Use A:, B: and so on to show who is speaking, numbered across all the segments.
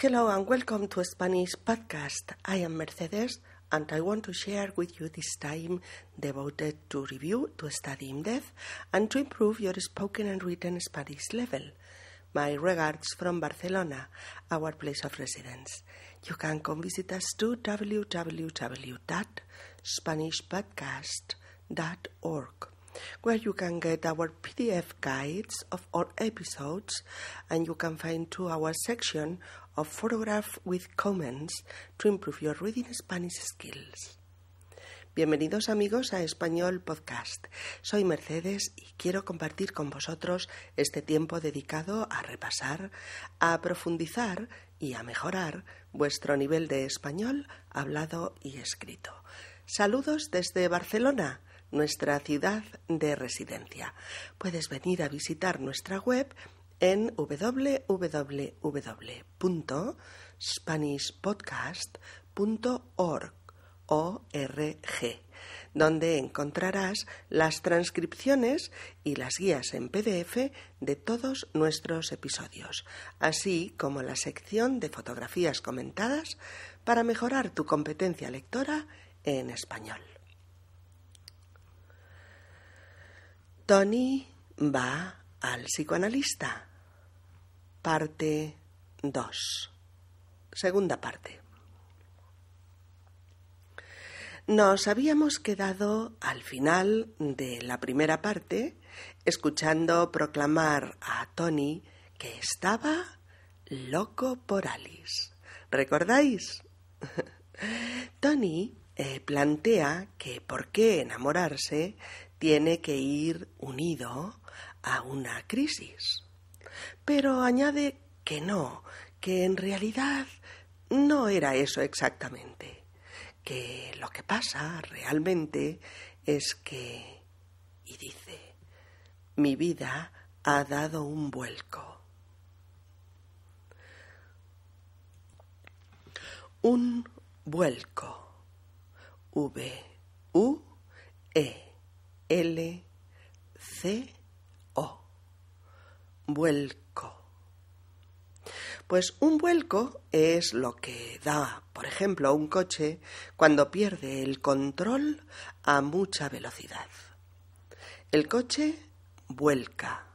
A: Hello and welcome to Spanish Podcast. I am Mercedes and I want to share with you this time devoted to review, to study in depth, and to improve your spoken and written Spanish level. My regards from Barcelona, our place of residence. You can come visit us to www.spanishpodcast.org where you can get our PDF guides of all episodes and you can find two our section of photograph with comments to improve your reading Spanish skills. Bienvenidos amigos a Español Podcast. Soy Mercedes y quiero compartir con vosotros este tiempo dedicado a repasar, a profundizar y a mejorar vuestro nivel de español hablado y escrito. Saludos desde Barcelona nuestra ciudad de residencia. Puedes venir a visitar nuestra web en www.spanishpodcast.org donde encontrarás las transcripciones y las guías en PDF de todos nuestros episodios, así como la sección de fotografías comentadas para mejorar tu competencia lectora en español. Tony va al psicoanalista. Parte 2. Segunda parte. Nos habíamos quedado al final de la primera parte escuchando proclamar a Tony que estaba loco por Alice. ¿Recordáis? Tony eh, plantea que por qué enamorarse tiene que ir unido a una crisis. Pero añade que no, que en realidad no era eso exactamente, que lo que pasa realmente es que, y dice, mi vida ha dado un vuelco. Un vuelco. V, U, E. L, C. Vuelco. Pues un vuelco es lo que da, por ejemplo, un coche cuando pierde el control a mucha velocidad. El coche vuelca,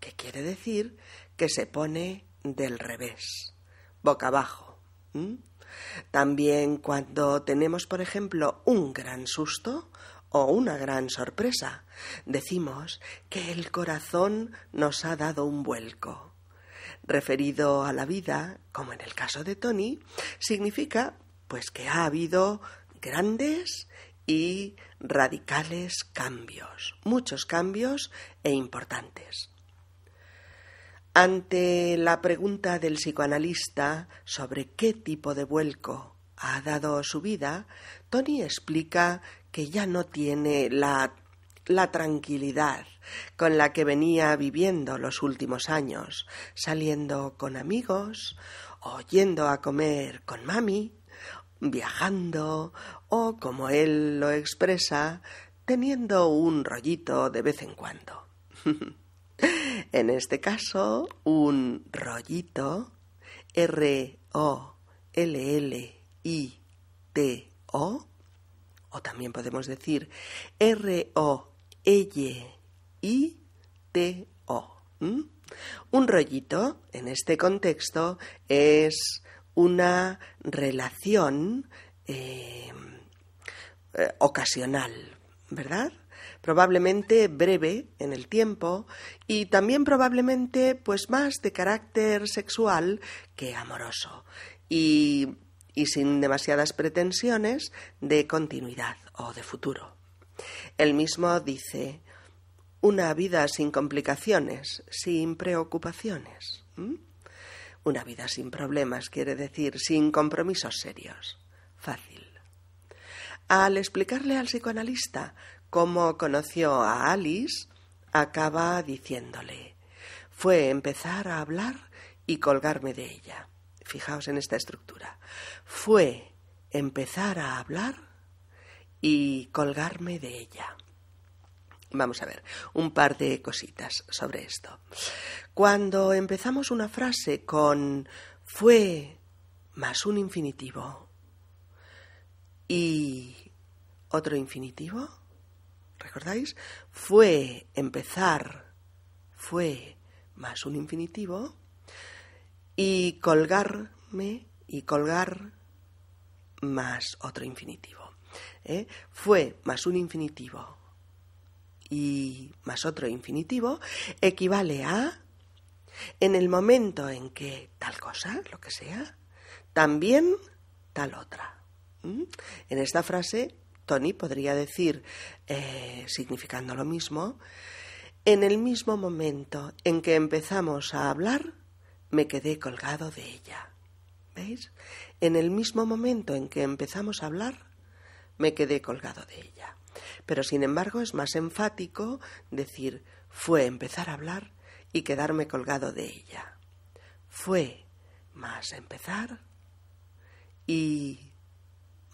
A: que quiere decir que se pone del revés, boca abajo. También cuando tenemos, por ejemplo, un gran susto o una gran sorpresa. Decimos que el corazón nos ha dado un vuelco. Referido a la vida, como en el caso de Tony, significa pues que ha habido grandes y radicales cambios, muchos cambios e importantes. Ante la pregunta del psicoanalista sobre qué tipo de vuelco ha dado su vida, Tony explica que ya no tiene la, la tranquilidad con la que venía viviendo los últimos años, saliendo con amigos, o yendo a comer con mami, viajando, o, como él lo expresa, teniendo un rollito de vez en cuando. en este caso, un rollito, R-O-L-L-I-T-O, o también podemos decir R-O-L-I-T-O. Un rollito, en este contexto, es una relación eh, eh, ocasional, ¿verdad? Probablemente breve en el tiempo y también probablemente pues más de carácter sexual que amoroso. Y y sin demasiadas pretensiones de continuidad o de futuro. Él mismo dice una vida sin complicaciones, sin preocupaciones. Una vida sin problemas quiere decir sin compromisos serios. Fácil. Al explicarle al psicoanalista cómo conoció a Alice, acaba diciéndole fue empezar a hablar y colgarme de ella. Fijaos en esta estructura. Fue empezar a hablar y colgarme de ella. Vamos a ver, un par de cositas sobre esto. Cuando empezamos una frase con fue más un infinitivo y otro infinitivo. ¿Recordáis? Fue empezar, fue más un infinitivo y colgarme y colgar más otro infinitivo. ¿eh? Fue más un infinitivo y más otro infinitivo equivale a en el momento en que tal cosa, lo que sea, también tal otra. En esta frase, Tony podría decir, eh, significando lo mismo, en el mismo momento en que empezamos a hablar, me quedé colgado de ella. ¿Veis? En el mismo momento en que empezamos a hablar, me quedé colgado de ella. Pero sin embargo es más enfático decir fue empezar a hablar y quedarme colgado de ella. Fue más empezar y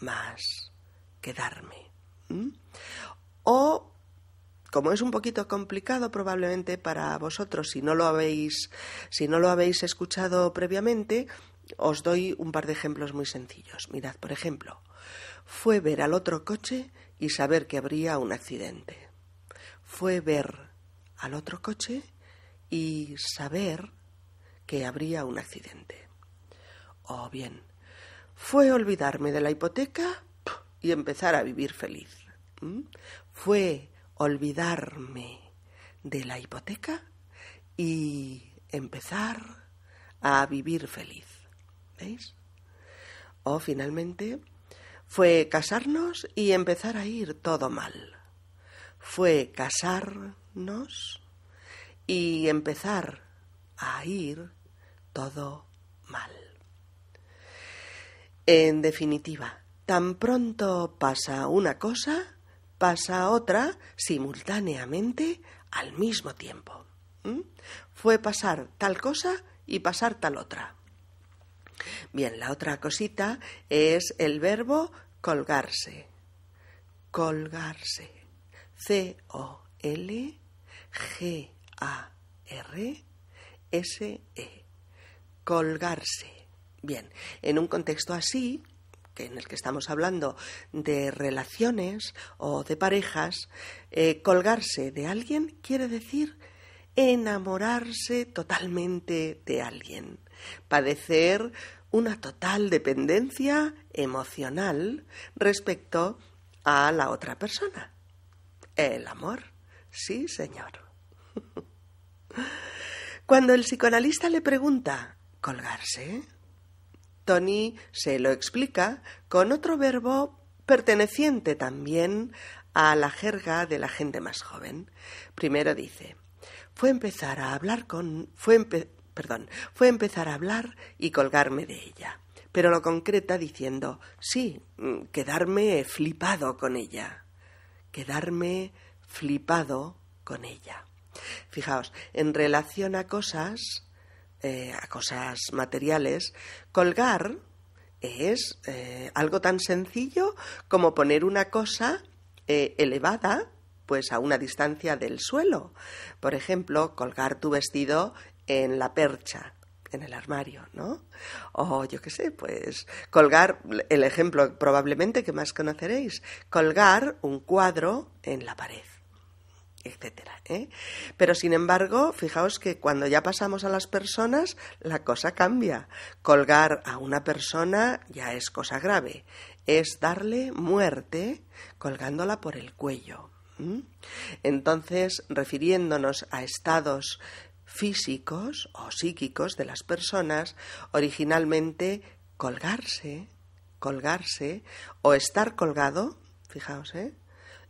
A: más quedarme. O, como es un poquito complicado probablemente para vosotros si no lo habéis, si no lo habéis escuchado previamente, os doy un par de ejemplos muy sencillos. Mirad, por ejemplo, fue ver al otro coche y saber que habría un accidente. Fue ver al otro coche y saber que habría un accidente. O bien, fue olvidarme de la hipoteca y empezar a vivir feliz. Fue olvidarme de la hipoteca y empezar a vivir feliz. ¿Veis? O finalmente, fue casarnos y empezar a ir todo mal. Fue casarnos y empezar a ir todo mal. En definitiva, tan pronto pasa una cosa, pasa otra simultáneamente al mismo tiempo. Fue pasar tal cosa y pasar tal otra. Bien, la otra cosita es el verbo colgarse. Colgarse. C-O-L-G-A-R-S-E. Colgarse. Bien, en un contexto así, en el que estamos hablando de relaciones o de parejas, eh, colgarse de alguien quiere decir enamorarse totalmente de alguien, padecer una total dependencia emocional respecto a la otra persona. El amor, sí, señor. Cuando el psicoanalista le pregunta colgarse, Tony se lo explica con otro verbo perteneciente también a la jerga de la gente más joven. Primero dice, fue empezar a hablar con fue perdón, fue empezar a hablar y colgarme de ella, pero lo concreta diciendo, sí, quedarme flipado con ella, quedarme flipado con ella. Fijaos, en relación a cosas, eh, a cosas materiales, colgar es eh, algo tan sencillo como poner una cosa eh, elevada pues a una distancia del suelo. Por ejemplo, colgar tu vestido en la percha, en el armario, ¿no? O yo qué sé, pues colgar, el ejemplo probablemente que más conoceréis, colgar un cuadro en la pared etcétera. ¿eh? Pero sin embargo, fijaos que cuando ya pasamos a las personas, la cosa cambia. Colgar a una persona ya es cosa grave. Es darle muerte colgándola por el cuello. Entonces, refiriéndonos a estados físicos o psíquicos de las personas, originalmente colgarse, colgarse o estar colgado, fijaos, ¿eh?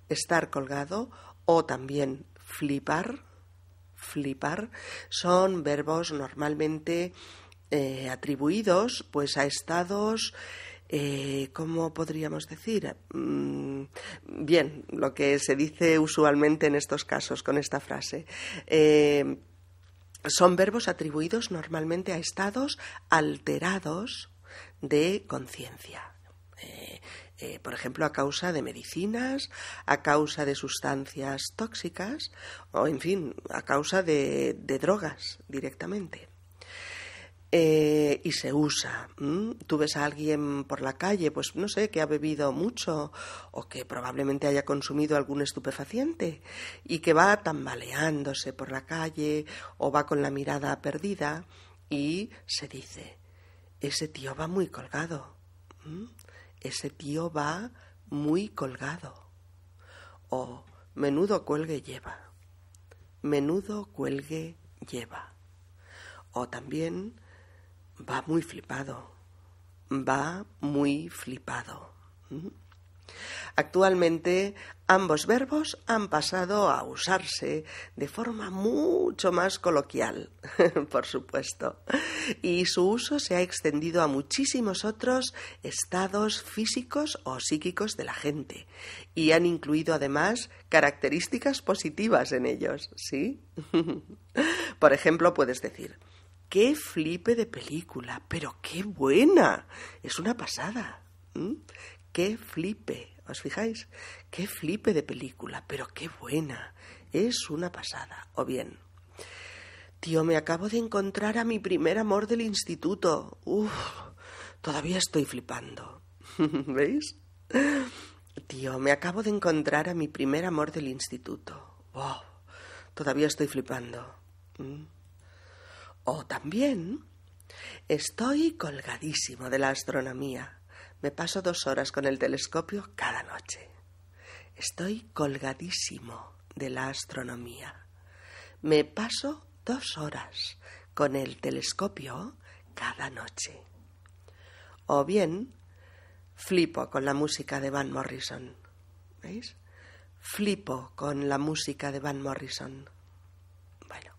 A: estar colgado o también flipar, flipar, son verbos normalmente eh, atribuidos pues a estados eh, ¿cómo podríamos decir? Mm, bien, lo que se dice usualmente en estos casos con esta frase. Eh, son verbos atribuidos normalmente a estados alterados de conciencia. Eh, por ejemplo, a causa de medicinas, a causa de sustancias tóxicas o, en fin, a causa de, drogas directamente. eh, y se usa. Tú ves a alguien por la calle, pues no sé, que ha bebido mucho o que probablemente haya consumido algún estupefaciente y que va tambaleándose por la calle o va con la mirada perdida y se dice, ese tío va muy colgado, ese tío va muy colgado o menudo cuelgue lleva, menudo cuelgue lleva. O también va muy flipado, va muy flipado. ¿Mm? Actualmente ambos verbos han pasado a usarse de forma mucho más coloquial, por supuesto, y su uso se ha extendido a muchísimos otros estados físicos o psíquicos de la gente y han incluido además características positivas en ellos, ¿sí? por ejemplo, puedes decir, qué flipe de película, pero qué buena, es una pasada. Qué flipe, ¿os fijáis? Qué flipe de película, pero qué buena. Es una pasada. O bien, tío, me acabo de encontrar a mi primer amor del instituto. Uf, todavía estoy flipando. ¿Veis? Tío, me acabo de encontrar a mi primer amor del instituto. Wow, todavía estoy flipando. ¿Mm? O también estoy colgadísimo de la astronomía. Me paso dos horas con el telescopio cada noche. Estoy colgadísimo de la astronomía. Me paso dos horas con el telescopio cada noche. O bien, flipo con la música de Van Morrison. ¿Veis? Flipo con la música de Van Morrison. Bueno,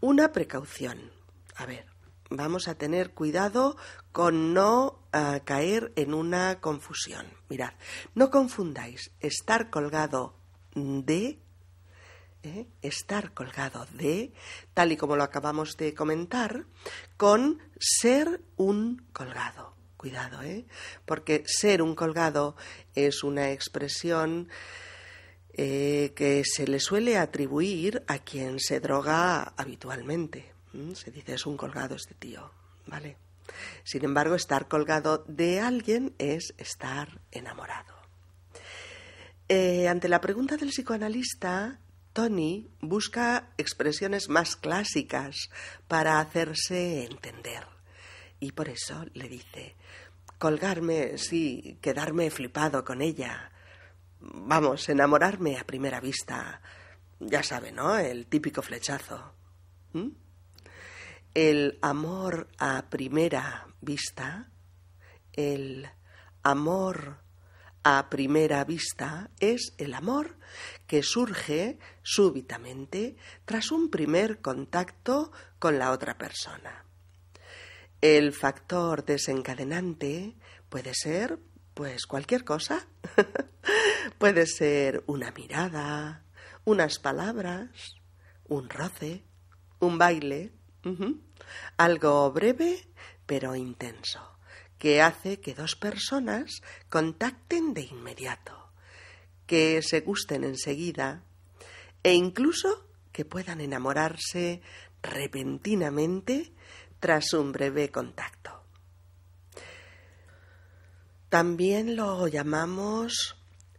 A: una precaución. A ver, vamos a tener cuidado con no caer en una confusión. Mirad, no confundáis estar colgado de, ¿eh? estar colgado de, tal y como lo acabamos de comentar, con ser un colgado. Cuidado, ¿eh? Porque ser un colgado es una expresión eh, que se le suele atribuir a quien se droga habitualmente. Mm, se dice es un colgado este tío, ¿vale? Sin embargo, estar colgado de alguien es estar enamorado. Eh, ante la pregunta del psicoanalista, Tony busca expresiones más clásicas para hacerse entender. Y por eso le dice, colgarme, sí, quedarme flipado con ella. Vamos, enamorarme a primera vista. Ya sabe, ¿no? El típico flechazo. ¿Mm? El amor a primera vista, el amor a primera vista es el amor que surge súbitamente tras un primer contacto con la otra persona. El factor desencadenante puede ser, pues, cualquier cosa. puede ser una mirada, unas palabras, un roce, un baile, algo breve pero intenso, que hace que dos personas contacten de inmediato, que se gusten enseguida e incluso que puedan enamorarse repentinamente tras un breve contacto. También lo llamamos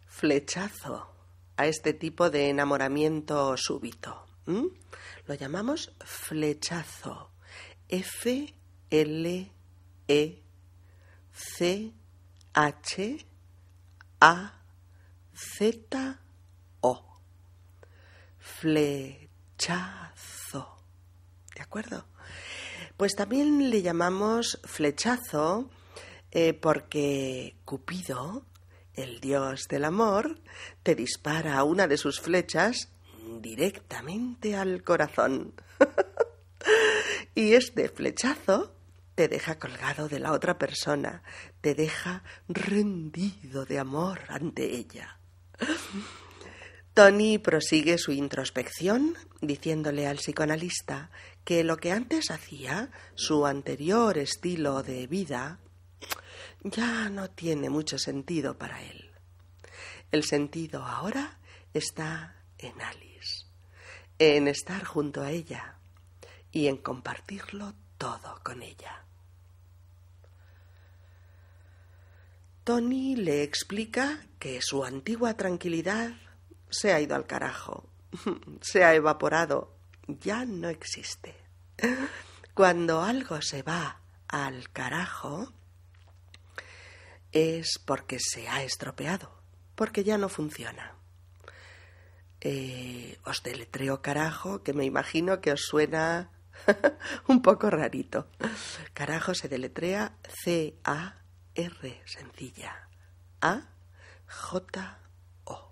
A: flechazo a este tipo de enamoramiento súbito. Lo llamamos flechazo. F L E C H A Z O. Flechazo. ¿De acuerdo? Pues también le llamamos flechazo eh, porque Cupido, el dios del amor, te dispara una de sus flechas directamente al corazón. y este flechazo te deja colgado de la otra persona, te deja rendido de amor ante ella. Tony prosigue su introspección diciéndole al psicoanalista que lo que antes hacía, su anterior estilo de vida, ya no tiene mucho sentido para él. El sentido ahora está en Alice, en estar junto a ella y en compartirlo todo con ella. Tony le explica que su antigua tranquilidad se ha ido al carajo, se ha evaporado, ya no existe. Cuando algo se va al carajo es porque se ha estropeado, porque ya no funciona. Eh, os deletreo carajo, que me imagino que os suena un poco rarito. Carajo se deletrea C-A-R, sencilla. A-J-O.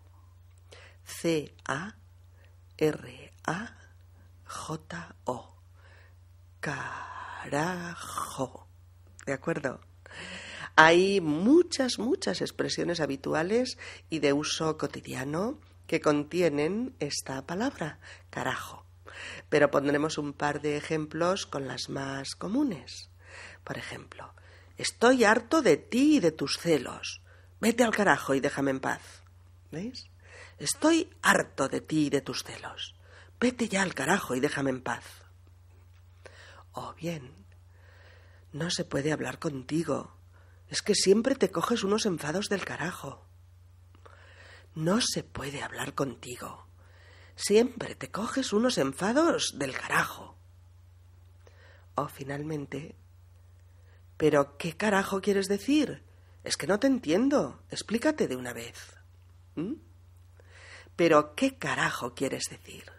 A: C-A-R-A-J-O. Carajo. ¿De acuerdo? Hay muchas, muchas expresiones habituales y de uso cotidiano que contienen esta palabra, carajo. Pero pondremos un par de ejemplos con las más comunes. Por ejemplo, estoy harto de ti y de tus celos. Vete al carajo y déjame en paz. ¿Veis? Estoy harto de ti y de tus celos. Vete ya al carajo y déjame en paz. O bien, no se puede hablar contigo. Es que siempre te coges unos enfados del carajo. No se puede hablar contigo. Siempre te coges unos enfados del carajo. O finalmente, ¿pero qué carajo quieres decir? Es que no te entiendo. Explícate de una vez. ¿Mm? ¿Pero qué carajo quieres decir?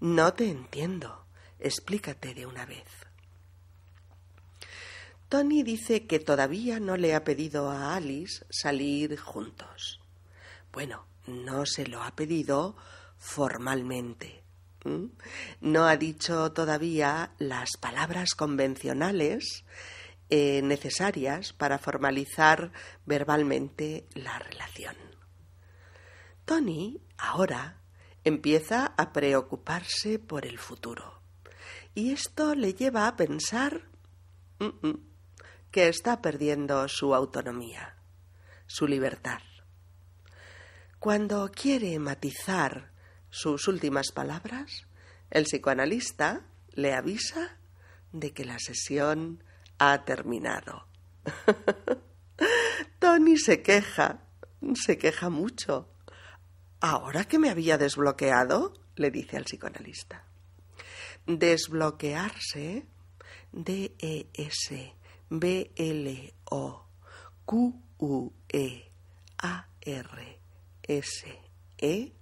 A: No te entiendo. Explícate de una vez. Tony dice que todavía no le ha pedido a Alice salir juntos. Bueno, no se lo ha pedido formalmente. No ha dicho todavía las palabras convencionales eh, necesarias para formalizar verbalmente la relación. Tony ahora empieza a preocuparse por el futuro y esto le lleva a pensar que está perdiendo su autonomía, su libertad. Cuando quiere matizar sus últimas palabras, el psicoanalista le avisa de que la sesión ha terminado. Tony se queja, se queja mucho. ¿Ahora que me había desbloqueado? le dice al psicoanalista. Desbloquearse, D-E-S-B-L-O-Q-U-E-A-R S-E,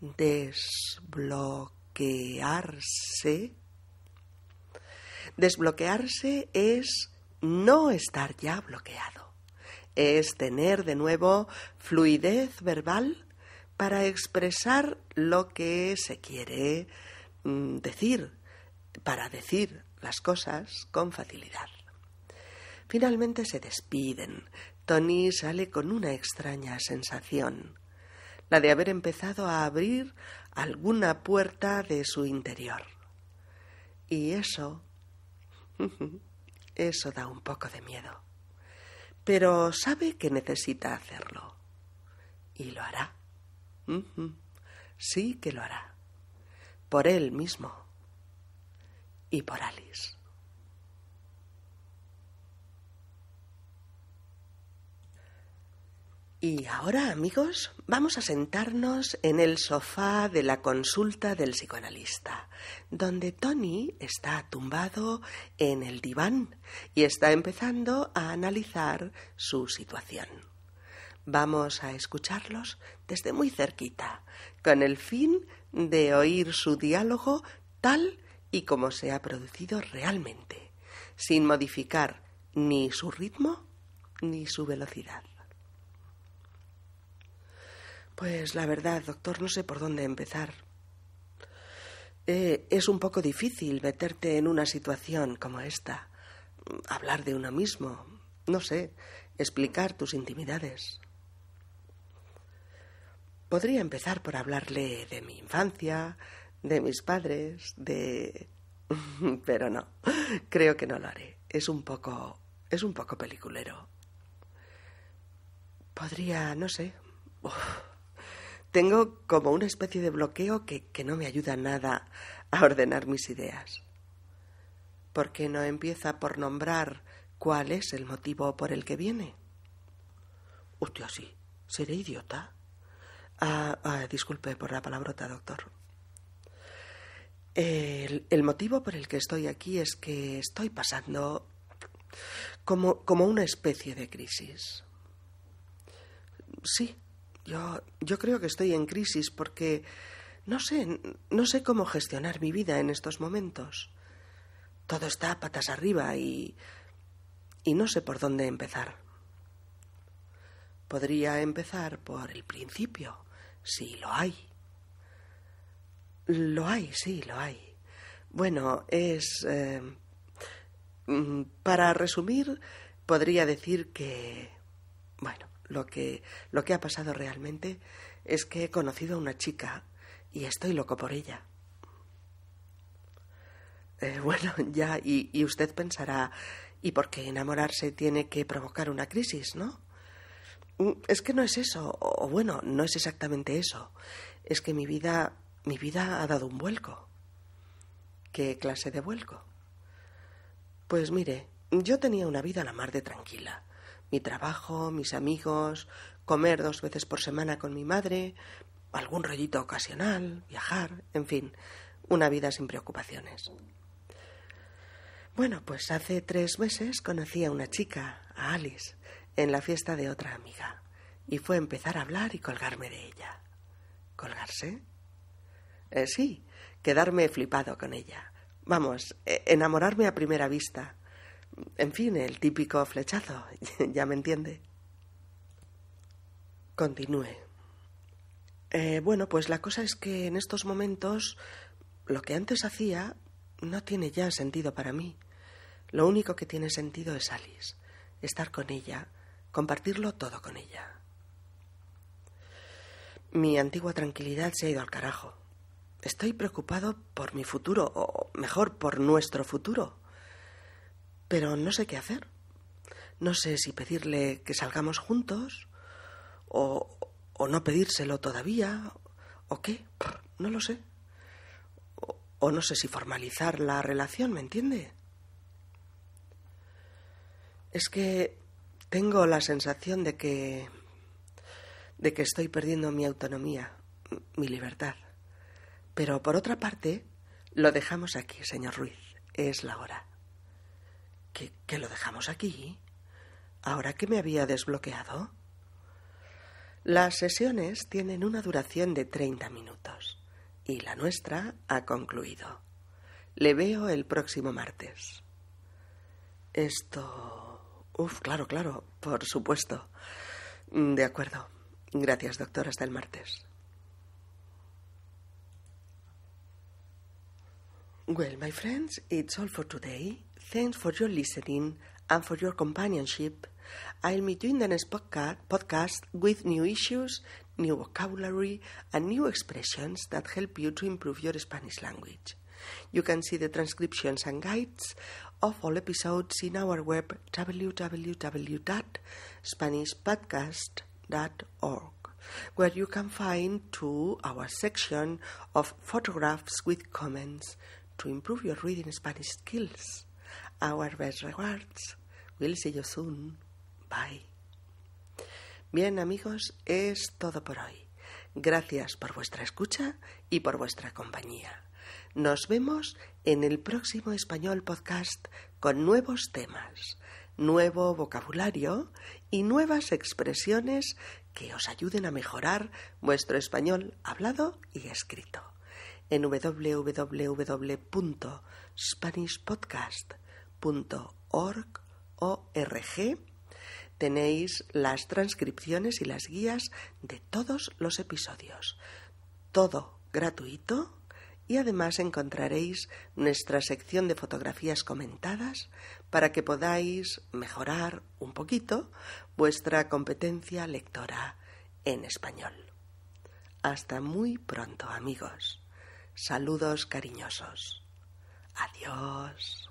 A: desbloquearse. Desbloquearse es no estar ya bloqueado, es tener de nuevo fluidez verbal para expresar lo que se quiere mm, decir, para decir las cosas con facilidad. Finalmente se despiden, Tony sale con una extraña sensación, la de haber empezado a abrir alguna puerta de su interior. Y eso, eso da un poco de miedo. Pero sabe que necesita hacerlo. Y lo hará. Sí que lo hará. Por él mismo. Y por Alice. Y ahora, amigos, vamos a sentarnos en el sofá de la consulta del psicoanalista, donde Tony está tumbado en el diván y está empezando a analizar su situación. Vamos a escucharlos desde muy cerquita, con el fin de oír su diálogo tal y como se ha producido realmente, sin modificar ni su ritmo ni su velocidad. Pues la verdad, doctor, no sé por dónde empezar. Eh, es un poco difícil meterte en una situación como esta, hablar de uno mismo, no sé, explicar tus intimidades. Podría empezar por hablarle de mi infancia, de mis padres, de... Pero no, creo que no lo haré. Es un poco... es un poco peliculero. Podría, no sé... Tengo como una especie de bloqueo que, no me ayuda nada a ordenar mis ideas. ¿Por qué no empieza por nombrar cuál es el motivo por el que viene? Usted sí. ¿Seré idiota? Ah, ah, disculpe por la palabrota, doctor. El, el, motivo por el que estoy aquí es que estoy pasando como, como una especie de crisis. Sí, yo, yo creo que estoy en crisis porque no sé, no sé cómo gestionar mi vida en estos momentos. Todo está patas arriba y. y no sé por dónde empezar. Podría empezar por el principio, si lo hay. Lo hay, sí, lo hay. Bueno, es. Eh, mm, para resumir, podría decir que. Bueno, lo que, lo que ha pasado realmente es que he conocido a una chica y estoy loco por ella. Eh, bueno, ya, y, y, usted pensará, ¿y por qué enamorarse tiene que provocar una crisis, no? Mm, es que no es eso, o bueno, no es exactamente eso. Es que mi vida, mi vida ha dado un vuelco. ¿Qué clase de vuelco? Pues mire, yo tenía una vida a la mar de tranquila. Mi trabajo, mis amigos, comer dos veces por semana con mi madre, algún rollito ocasional, viajar, en fin, una vida sin preocupaciones. Bueno, pues hace tres meses conocí a una chica, a Alice, en la fiesta de otra amiga, y fue empezar a hablar y colgarme de ella. ¿Colgarse? Eh, sí, quedarme flipado con ella. Vamos, eh, enamorarme a primera vista. En fin, el típico flechazo, ya me entiende. Continúe. Eh, bueno, pues la cosa es que en estos momentos lo que antes hacía no tiene ya sentido para mí. Lo único que tiene sentido es Alice, estar con ella, compartirlo todo con ella. Mi antigua tranquilidad se ha ido al carajo. Estoy preocupado por mi futuro, o mejor, por nuestro futuro. Pero no sé qué hacer. No sé si pedirle que salgamos juntos o, o no pedírselo todavía, o qué, no lo sé. O, no sé si formalizar la relación, ¿me entiende? Es que tengo la sensación de que de que estoy perdiendo mi autonomía, mi libertad. Pero por otra parte, lo dejamos aquí, señor Ruiz. Es la hora. ¿Que, lo dejamos aquí? ¿Ahora que me había desbloqueado? Las sesiones tienen una duración de 30 minutos y la nuestra ha concluido. Le veo el próximo martes. Esto... Uf, claro, claro, por supuesto. De acuerdo. Gracias, doctor. Hasta el martes. Well, my friends, it's all for today. Thanks for your listening and for your companionship. I'll meet you in the next podcast with new issues, new vocabulary, and new expressions that help you to improve your Spanish language. You can see the transcriptions and guides of all episodes in our web www.spanishpodcast.org, where you can find to our section of photographs with comments to improve your reading Spanish skills. Our best regards. We'll see you soon. Bye. Bien amigos, es todo por hoy. Gracias por vuestra escucha y por vuestra compañía. Nos vemos en el próximo Español Podcast con nuevos temas, nuevo vocabulario y nuevas expresiones que os ayuden a mejorar vuestro español hablado y escrito. En www.spanishpodcast.org tenéis las transcripciones y las guías de todos los episodios. Todo gratuito y además encontraréis nuestra sección de fotografías comentadas para que podáis mejorar un poquito vuestra competencia lectora en español. Hasta muy pronto amigos. Saludos cariñosos. Adiós.